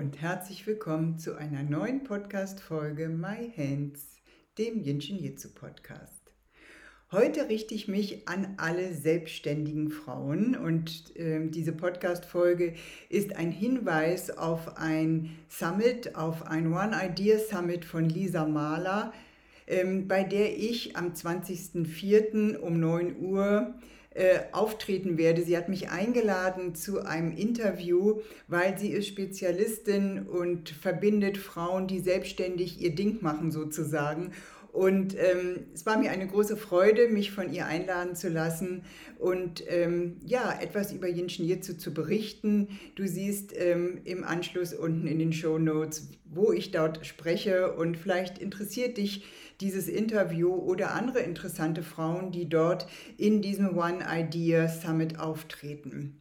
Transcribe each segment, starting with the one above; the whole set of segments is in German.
Und herzlich willkommen zu einer neuen Podcast-Folge My Hands, dem Jinshin Jitsu Podcast. Heute richte ich mich an alle selbstständigen Frauen und äh, diese Podcast-Folge ist ein Hinweis auf ein Summit, auf ein One Idea Summit von Lisa Mahler, äh, bei der ich am 20.04. um 9 Uhr äh, auftreten werde. Sie hat mich eingeladen zu einem Interview, weil sie ist Spezialistin und verbindet Frauen, die selbstständig ihr Ding machen sozusagen. Und ähm, es war mir eine große Freude, mich von ihr einladen zu lassen und ähm, ja, etwas über Jinshin Jitsu zu berichten. Du siehst ähm, im Anschluss unten in den Show Notes, wo ich dort spreche und vielleicht interessiert dich dieses Interview oder andere interessante Frauen, die dort in diesem One Idea Summit auftreten.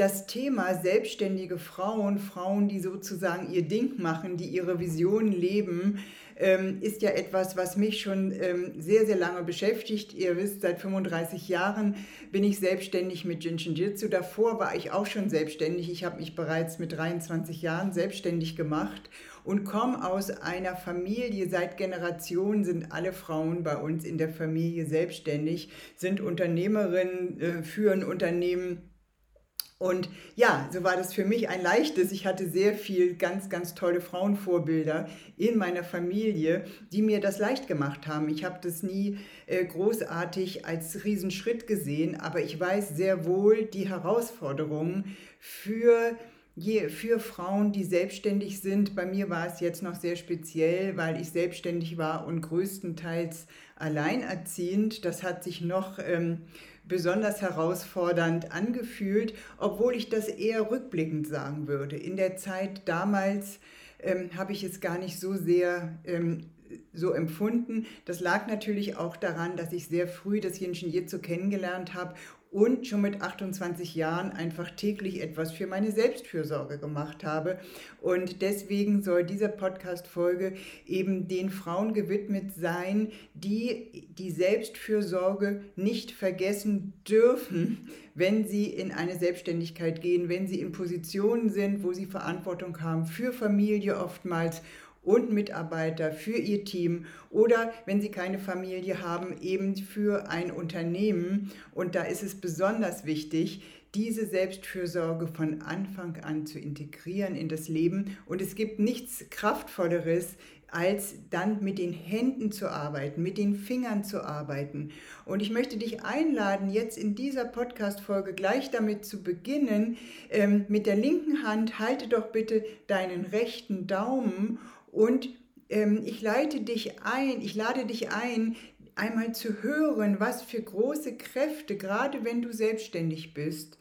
Das Thema selbstständige Frauen, Frauen, die sozusagen ihr Ding machen, die ihre Vision leben, ähm, ist ja etwas, was mich schon ähm, sehr, sehr lange beschäftigt. Ihr wisst, seit 35 Jahren bin ich selbstständig mit Jinshin Jitsu. Davor war ich auch schon selbstständig. Ich habe mich bereits mit 23 Jahren selbstständig gemacht und komme aus einer Familie, seit Generationen sind alle Frauen bei uns in der Familie selbstständig, sind Unternehmerinnen, äh, führen Unternehmen. Und ja, so war das für mich ein leichtes. Ich hatte sehr viel ganz, ganz tolle Frauenvorbilder in meiner Familie, die mir das leicht gemacht haben. Ich habe das nie äh, großartig als Riesenschritt gesehen, aber ich weiß sehr wohl die Herausforderungen für für Frauen, die selbstständig sind. Bei mir war es jetzt noch sehr speziell, weil ich selbstständig war und größtenteils alleinerziehend. Das hat sich noch ähm, besonders herausfordernd angefühlt, obwohl ich das eher rückblickend sagen würde. In der Zeit damals ähm, habe ich es gar nicht so sehr ähm, so empfunden. Das lag natürlich auch daran, dass ich sehr früh das Jinshin Jitsu kennengelernt habe und schon mit 28 Jahren einfach täglich etwas für meine Selbstfürsorge gemacht habe. Und deswegen soll diese Podcast-Folge eben den Frauen gewidmet sein, die die Selbstfürsorge nicht vergessen dürfen, wenn sie in eine Selbstständigkeit gehen, wenn sie in Positionen sind, wo sie Verantwortung haben für Familie oftmals und Mitarbeiter für ihr Team oder wenn sie keine Familie haben, eben für ein Unternehmen. Und da ist es besonders wichtig, diese Selbstfürsorge von Anfang an zu integrieren in das Leben. Und es gibt nichts Kraftvolleres, als dann mit den Händen zu arbeiten, mit den Fingern zu arbeiten. Und ich möchte dich einladen, jetzt in dieser Podcast-Folge gleich damit zu beginnen. Ähm, mit der linken Hand halte doch bitte deinen rechten Daumen und ähm, ich leite dich ein, ich lade dich ein, einmal zu hören, was für große Kräfte, gerade wenn du selbstständig bist,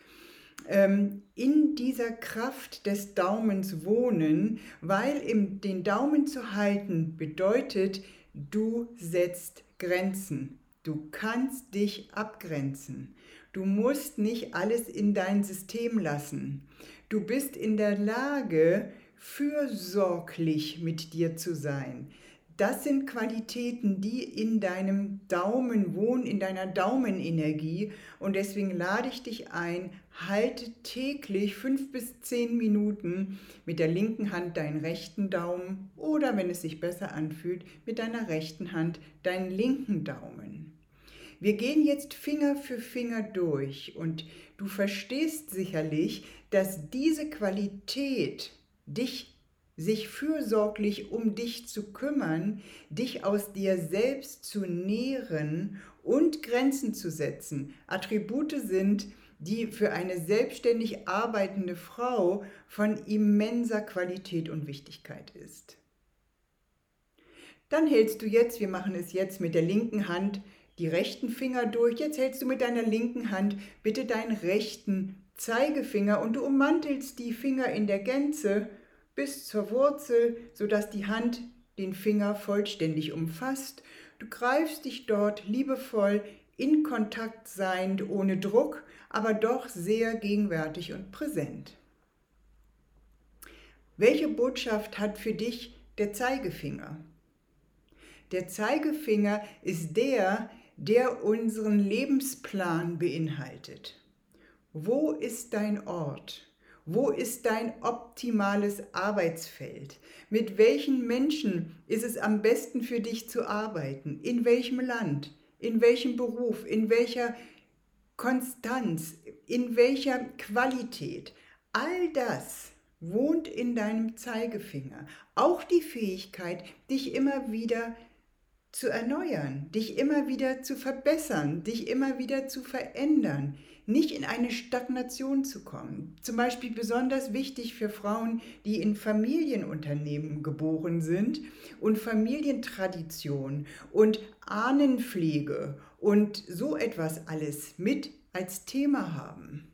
ähm, in dieser Kraft des Daumens wohnen, weil im, den Daumen zu halten bedeutet, du setzt Grenzen. Du kannst dich abgrenzen. Du musst nicht alles in dein System lassen. Du bist in der Lage, fürsorglich mit dir zu sein. Das sind Qualitäten, die in deinem Daumen wohnen, in deiner Daumenenergie. Und deswegen lade ich dich ein, halte täglich fünf bis zehn Minuten mit der linken Hand deinen rechten Daumen oder, wenn es sich besser anfühlt, mit deiner rechten Hand deinen linken Daumen. Wir gehen jetzt Finger für Finger durch und du verstehst sicherlich, dass diese Qualität dich sich fürsorglich um dich zu kümmern, dich aus dir selbst zu nähren und Grenzen zu setzen, Attribute sind, die für eine selbstständig arbeitende Frau von immenser Qualität und Wichtigkeit ist. Dann hältst du jetzt, wir machen es jetzt mit der linken Hand, die rechten Finger durch. Jetzt hältst du mit deiner linken Hand bitte deinen rechten Zeigefinger und du ummantelst die Finger in der Gänze bis zur Wurzel, sodass die Hand den Finger vollständig umfasst. Du greifst dich dort liebevoll in Kontakt seiend, ohne Druck, aber doch sehr gegenwärtig und präsent. Welche Botschaft hat für dich der Zeigefinger? Der Zeigefinger ist der, der unseren Lebensplan beinhaltet. Wo ist dein Ort? Wo ist dein optimales Arbeitsfeld? Mit welchen Menschen ist es am besten für dich zu arbeiten? In welchem Land? In welchem Beruf? In welcher Konstanz? In welcher Qualität? All das wohnt in deinem Zeigefinger. Auch die Fähigkeit, dich immer wieder zu erneuern, dich immer wieder zu verbessern, dich immer wieder zu verändern, nicht in eine Stagnation zu kommen. Zum Beispiel besonders wichtig für Frauen, die in Familienunternehmen geboren sind und Familientradition und Ahnenpflege und so etwas alles mit als Thema haben.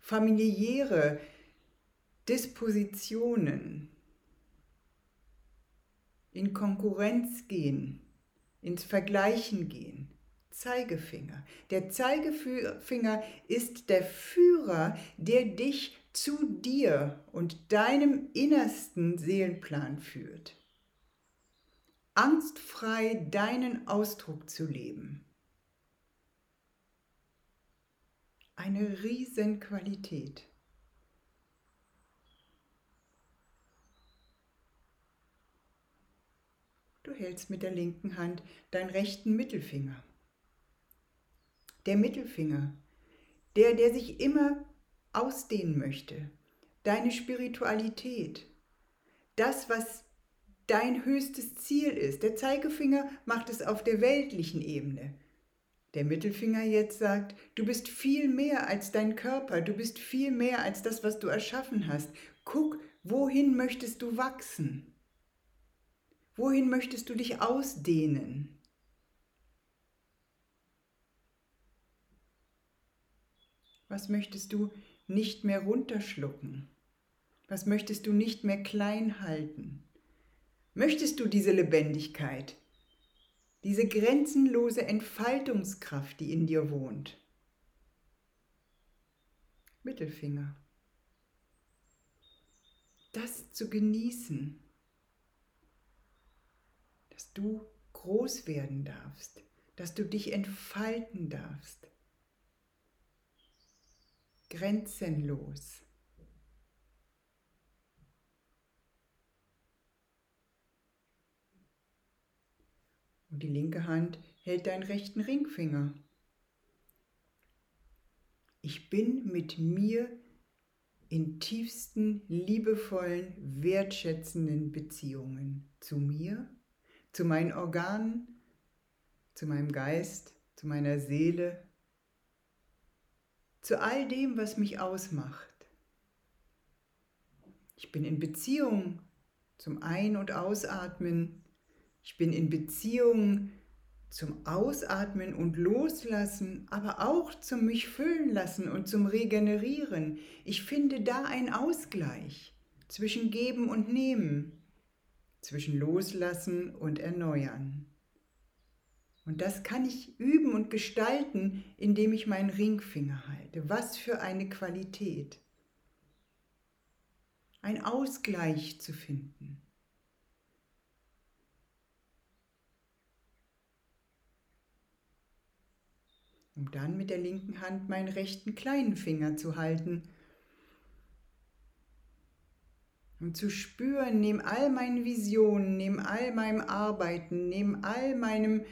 Familiäre Dispositionen, in Konkurrenz gehen, ins Vergleichen gehen Zeigefinger. Der Zeigefinger ist der Führer, der dich zu dir und deinem innersten Seelenplan führt. Angstfrei deinen Ausdruck zu leben. Eine Riesenqualität. Du hältst mit der linken Hand deinen rechten Mittelfinger der Mittelfinger, der, der sich immer ausdehnen möchte, deine Spiritualität, das, was dein höchstes Ziel ist. Der Zeigefinger macht es auf der weltlichen Ebene. Der Mittelfinger jetzt sagt, du bist viel mehr als dein Körper, du bist viel mehr als das, was du erschaffen hast. Guck, wohin möchtest du wachsen? Wohin möchtest du dich ausdehnen? Was möchtest du nicht mehr runterschlucken? Was möchtest du nicht mehr klein halten? Möchtest du diese Lebendigkeit, diese grenzenlose Entfaltungskraft, die in dir wohnt? Mittelfinger. Das zu genießen, dass du groß werden darfst, dass du dich entfalten darfst grenzenlos. Und die linke Hand hält deinen rechten Ringfinger. Ich bin mit mir in tiefsten, liebevollen, wertschätzenden Beziehungen zu mir, zu meinen Organen, zu meinem Geist, zu meiner Seele, zu all dem, was mich ausmacht. Ich bin in Beziehung zum Ein- und Ausatmen. Ich bin in Beziehung zum Ausatmen und Loslassen, aber auch zum mich füllen lassen und zum Regenerieren. Ich finde da einen Ausgleich zwischen Geben und Nehmen, zwischen Loslassen und Erneuern. Und das kann ich üben und gestalten, indem ich meinen Ringfinger halte. Was für eine Qualität. Ein Ausgleich zu finden. Um dann mit der linken Hand meinen rechten kleinen Finger zu halten. Und zu spüren, neben all meinen Visionen, neben all meinem Arbeiten, neben all meinem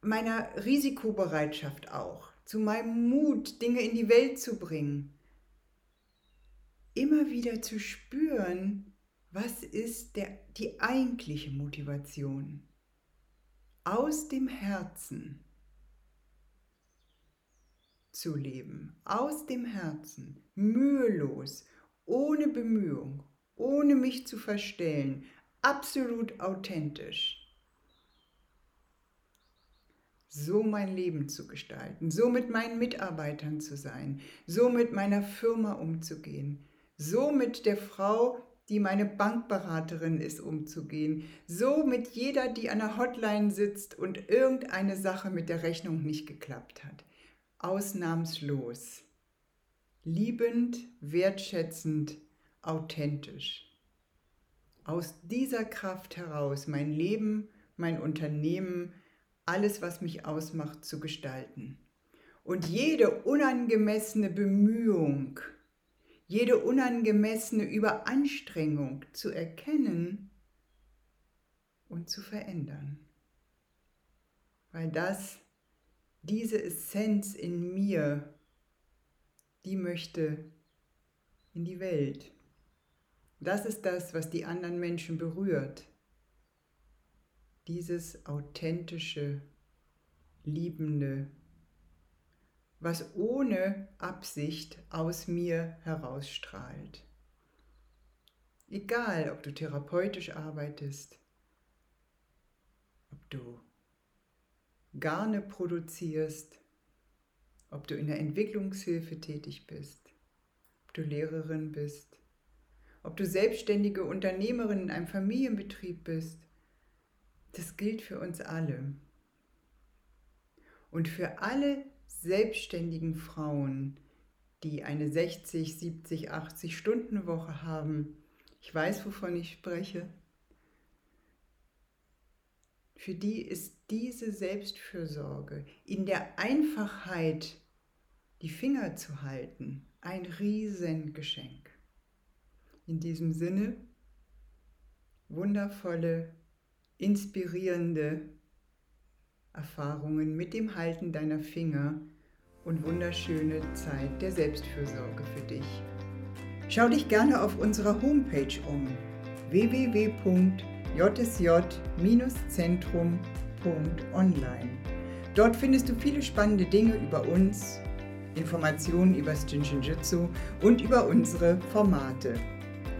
meiner Risikobereitschaft auch, zu meinem Mut, Dinge in die Welt zu bringen. Immer wieder zu spüren, was ist der, die eigentliche Motivation. Aus dem Herzen zu leben, aus dem Herzen, mühelos, ohne Bemühung, ohne mich zu verstellen, absolut authentisch so mein Leben zu gestalten, so mit meinen Mitarbeitern zu sein, so mit meiner Firma umzugehen, so mit der Frau die meine Bankberaterin ist, umzugehen. So mit jeder, die an der Hotline sitzt und irgendeine Sache mit der Rechnung nicht geklappt hat. Ausnahmslos. Liebend, wertschätzend, authentisch. Aus dieser Kraft heraus mein Leben, mein Unternehmen, alles, was mich ausmacht, zu gestalten. Und jede unangemessene Bemühung, jede unangemessene Überanstrengung zu erkennen und zu verändern. Weil das, diese Essenz in mir, die möchte in die Welt. Das ist das, was die anderen Menschen berührt. Dieses authentische, liebende, was ohne Absicht aus mir herausstrahlt. Egal, ob du therapeutisch arbeitest, ob du Garne produzierst, ob du in der Entwicklungshilfe tätig bist, ob du Lehrerin bist, ob du selbstständige Unternehmerin in einem Familienbetrieb bist, das gilt für uns alle. Und für alle selbstständigen Frauen, die eine 60, 70, 80 Stunden Woche haben, ich weiß, wovon ich spreche, für die ist diese Selbstfürsorge in der Einfachheit, die Finger zu halten, ein Riesengeschenk. In diesem Sinne, wundervolle, inspirierende Erfahrungen mit dem Halten deiner Finger und wunderschöne Zeit der Selbstfürsorge für dich. Schau dich gerne auf unserer Homepage um www.jsj-zentrum.online. Dort findest du viele spannende Dinge über uns, Informationen über Shinjitsu und über unsere Formate.